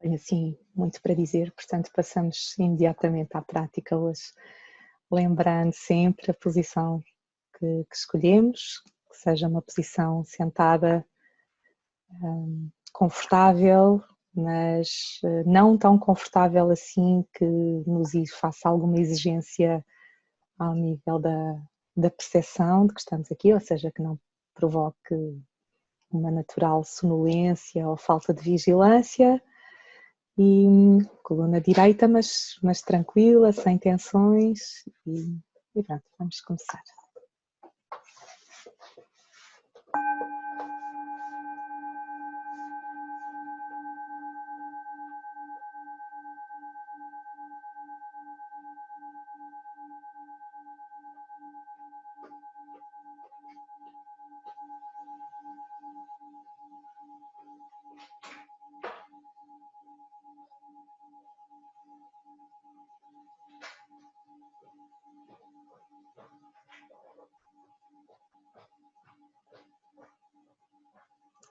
tenho assim muito para dizer, portanto passamos imediatamente à prática hoje, lembrando sempre a posição que, que escolhemos, que seja uma posição sentada um, confortável, mas eh, não tão confortável assim que nos faça alguma exigência ao nível da, da percepção de que estamos aqui, ou seja, que não provoque uma natural sonolência ou falta de vigilância e coluna direita, mas, mas tranquila, sem tensões e, e pronto, vamos começar.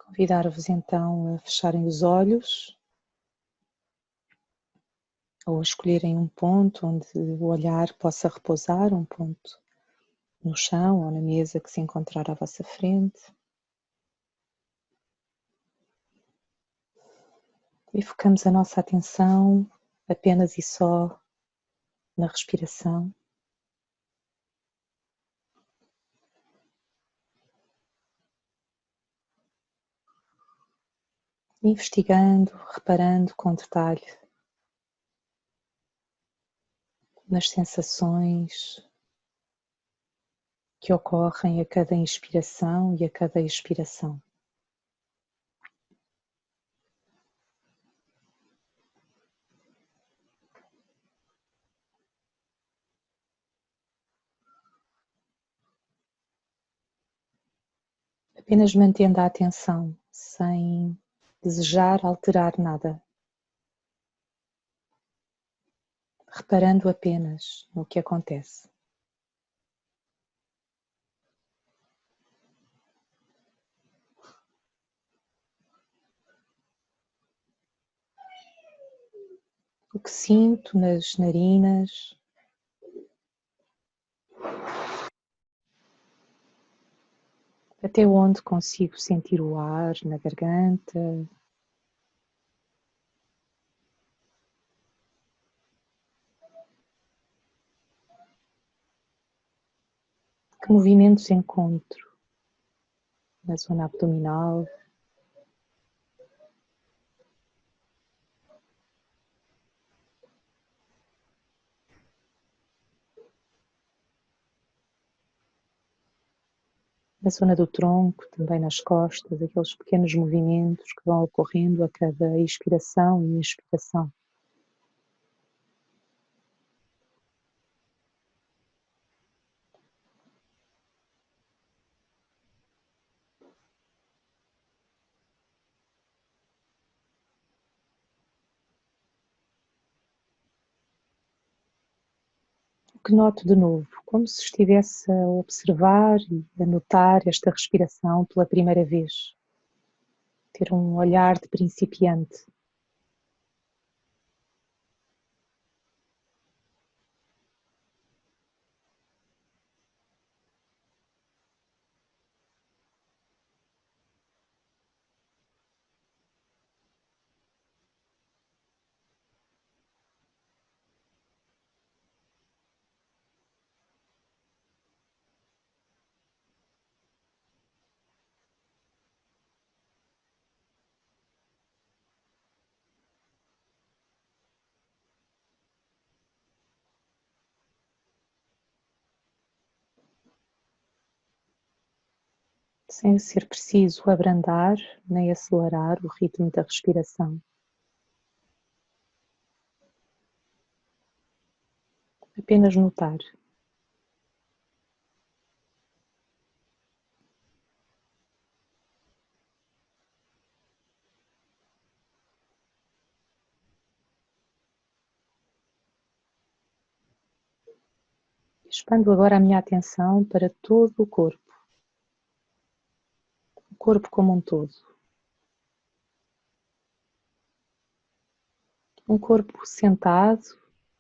Convidar-vos então a fecharem os olhos ou a escolherem um ponto onde o olhar possa repousar, um ponto no chão ou na mesa que se encontrar à vossa frente. E focamos a nossa atenção apenas e só na respiração. Investigando, reparando com detalhe nas sensações que ocorrem a cada inspiração e a cada expiração. Apenas mantendo a atenção sem desejar alterar nada, reparando apenas no que acontece. O que sinto nas narinas, até onde consigo sentir o ar na garganta. Que movimentos encontro na zona abdominal. Na zona do tronco, também nas costas, aqueles pequenos movimentos que vão ocorrendo a cada expiração e inspiração. Que noto de novo, como se estivesse a observar e a notar esta respiração pela primeira vez. Ter um olhar de principiante. Sem ser preciso abrandar nem acelerar o ritmo da respiração. Apenas notar. Expando agora a minha atenção para todo o corpo corpo como um todo. Um corpo sentado,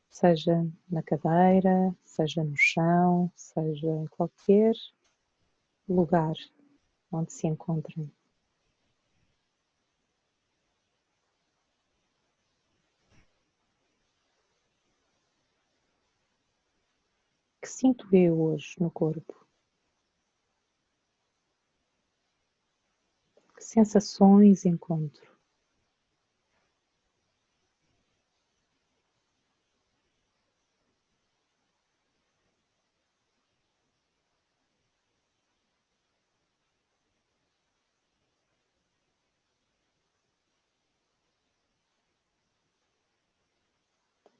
seja na cadeira, seja no chão, seja em qualquer lugar onde se encontrem. Que sinto eu hoje no corpo? Sensações encontro?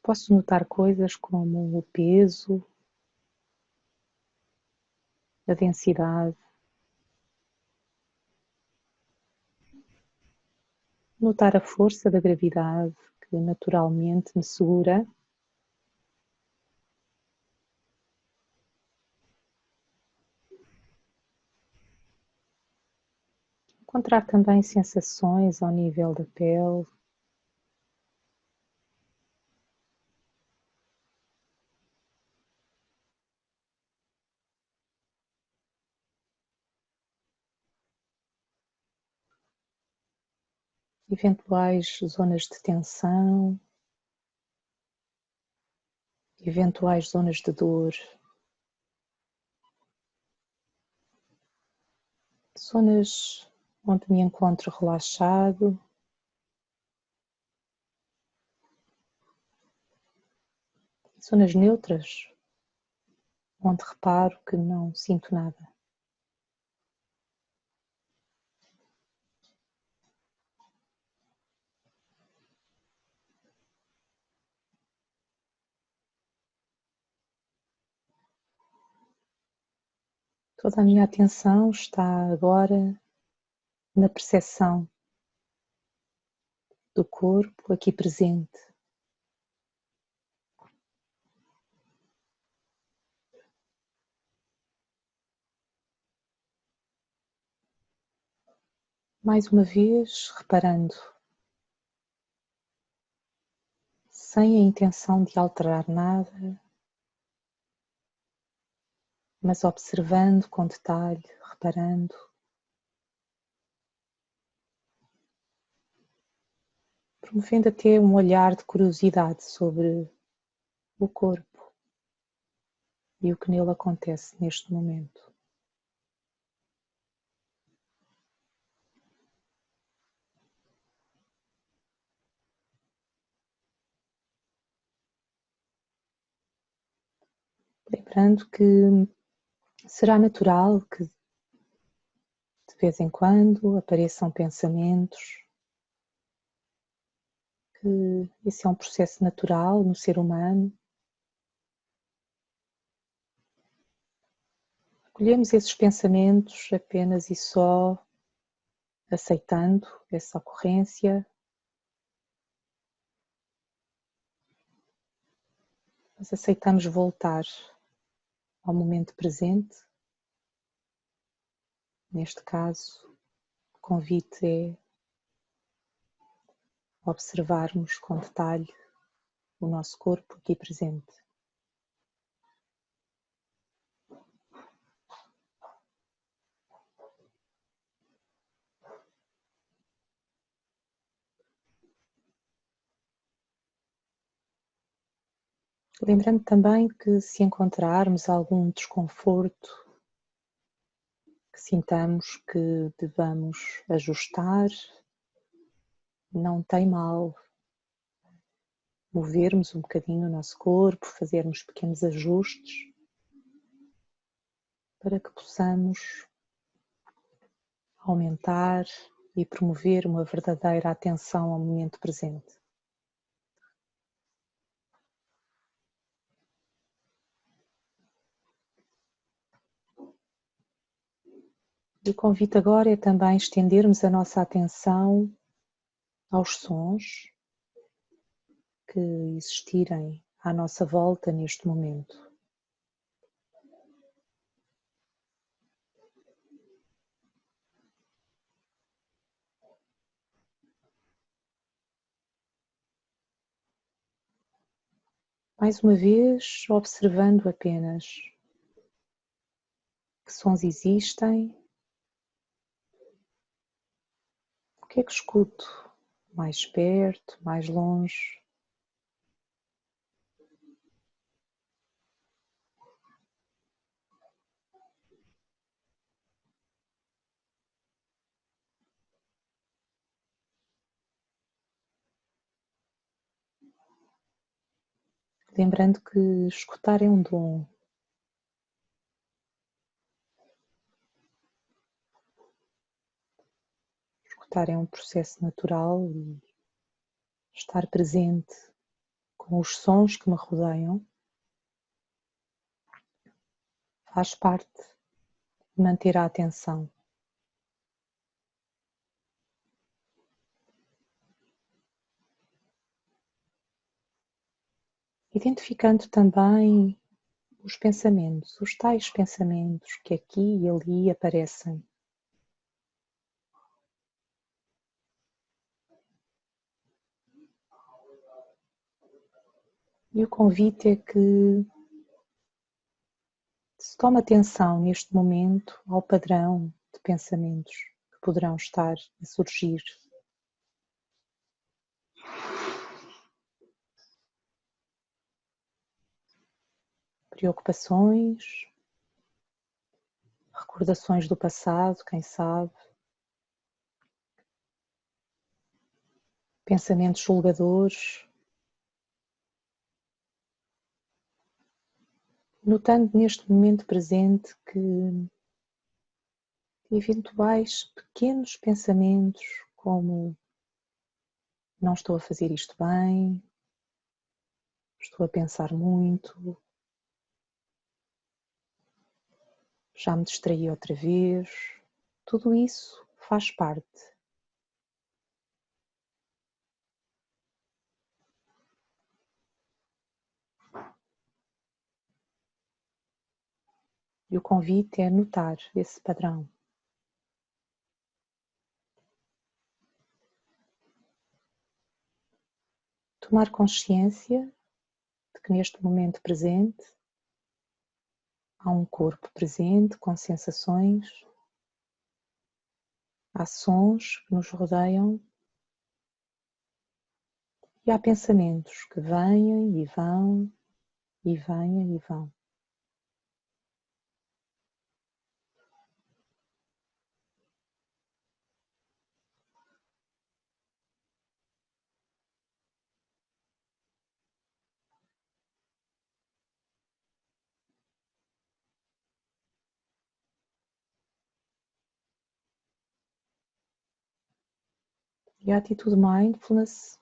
Posso notar coisas como o peso, a densidade, notar a força da gravidade que naturalmente me segura. Encontrar também sensações ao nível da pele, eventuais zonas de tensão, eventuais zonas de dor, zonas onde me encontro relaxado. Zonas neutras, onde reparo que não sinto nada. Toda a minha atenção está agora na percepção do corpo aqui presente. Mais uma vez, reparando, sem a intenção de alterar nada, mas observando com detalhe, reparando. Promovendo até um olhar de curiosidade sobre o corpo e o que nele acontece neste momento. Lembrando que Será natural que de vez em quando apareçam pensamentos, que esse é um processo natural no ser humano. Acolhemos esses pensamentos apenas e só aceitando essa ocorrência. Aceitamos voltar ao momento presente. Neste caso, o convite é observarmos com detalhe o nosso corpo aqui presente. Lembrando também que se encontrarmos algum desconforto, que sintamos que devamos ajustar, não tem mal movermos um bocadinho o nosso corpo, fazermos pequenos ajustes para que possamos aumentar e promover uma verdadeira atenção ao momento presente. O convite agora é também estendermos a nossa atenção aos sons que existirem à nossa volta neste momento. Mais uma vez, observando apenas que sons existem, o que é que escuto mais perto, mais longe. lembrando que escutar é um dom. Escutar é um processo natural e estar presente com os sons que me rodeiam faz parte de manter a atenção. identificando também os pensamentos, os tais pensamentos que aqui e ali aparecem. E o convite é que se tome atenção neste momento ao padrão de pensamentos que poderão estar a surgir. Preocupações, recordações do passado, quem sabe, pensamentos julgadores, notando neste momento presente que eventuais pequenos pensamentos como não estou a fazer isto bem, estou a pensar muito, já me distraí outra vez. Tudo isso faz parte. E o convite é notar esse padrão. Tomar consciência de que neste momento presente Há um corpo presente com sensações, há sons que nos rodeiam e há pensamentos que vêm e vão e vêm e vão. E a atitude mindfulness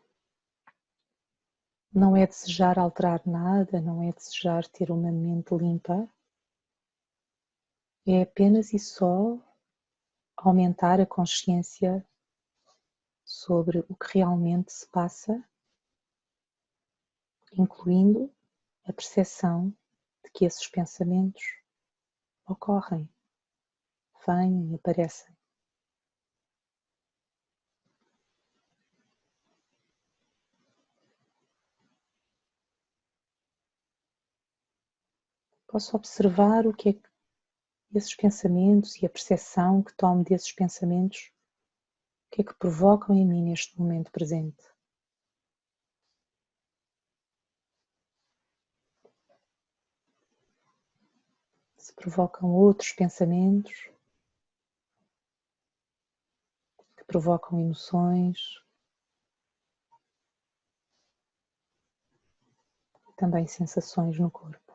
não é desejar alterar nada, não é desejar ter uma mente limpa, é apenas e só aumentar a consciência sobre o que realmente se passa, incluindo a percepção de que esses pensamentos ocorrem, vêm e aparecem. Posso observar o que é que esses pensamentos e a percepção que tomo desses pensamentos, o que é que provocam em mim neste momento presente. Se provocam outros pensamentos que provocam emoções, também sensações no corpo.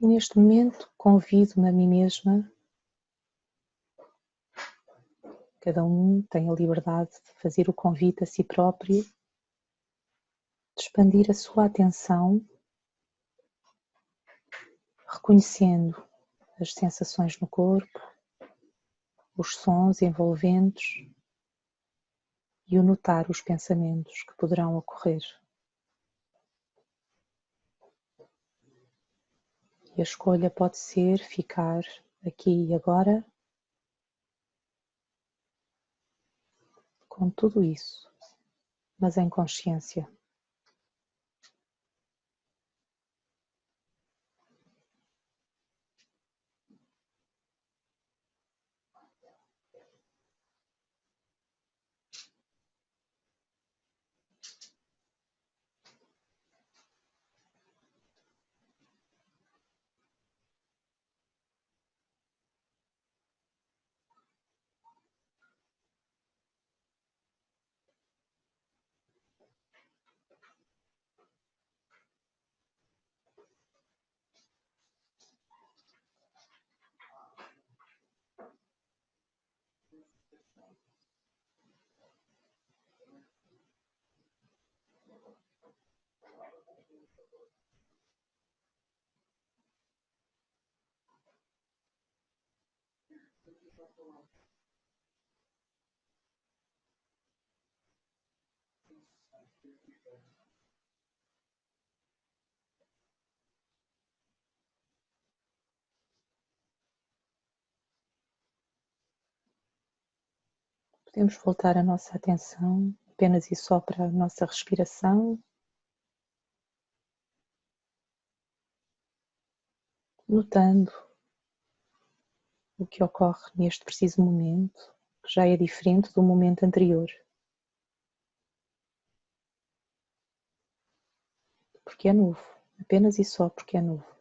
Neste momento convido-me a mim mesma. Cada um tem a liberdade de fazer o convite a si próprio, de expandir a sua atenção, reconhecendo as sensações no corpo, os sons envolventes e o notar os pensamentos que poderão ocorrer. E a escolha pode ser ficar aqui e agora com tudo isso, mas em consciência. Podemos voltar a nossa atenção apenas e só para a nossa respiração. Notando o que ocorre neste preciso momento, que já é diferente do momento anterior. Porque é novo, apenas e só porque é novo.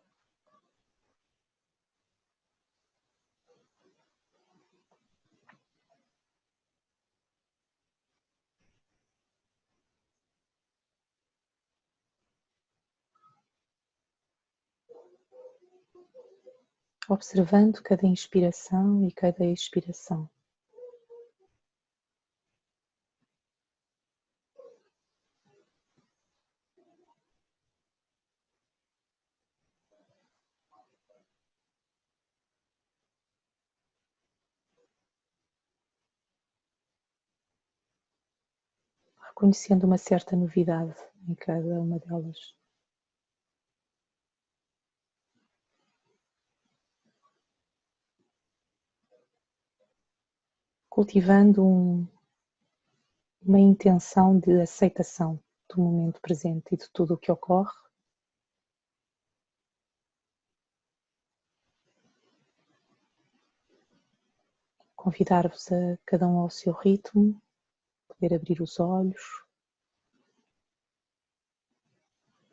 Observando cada inspiração e cada expiração. Reconhecendo uma certa novidade em cada uma delas. Cultivando um, uma intenção de aceitação do momento presente e de tudo o que ocorre. Convidar-vos a cada um ao seu ritmo, poder abrir os olhos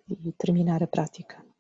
e terminar a prática.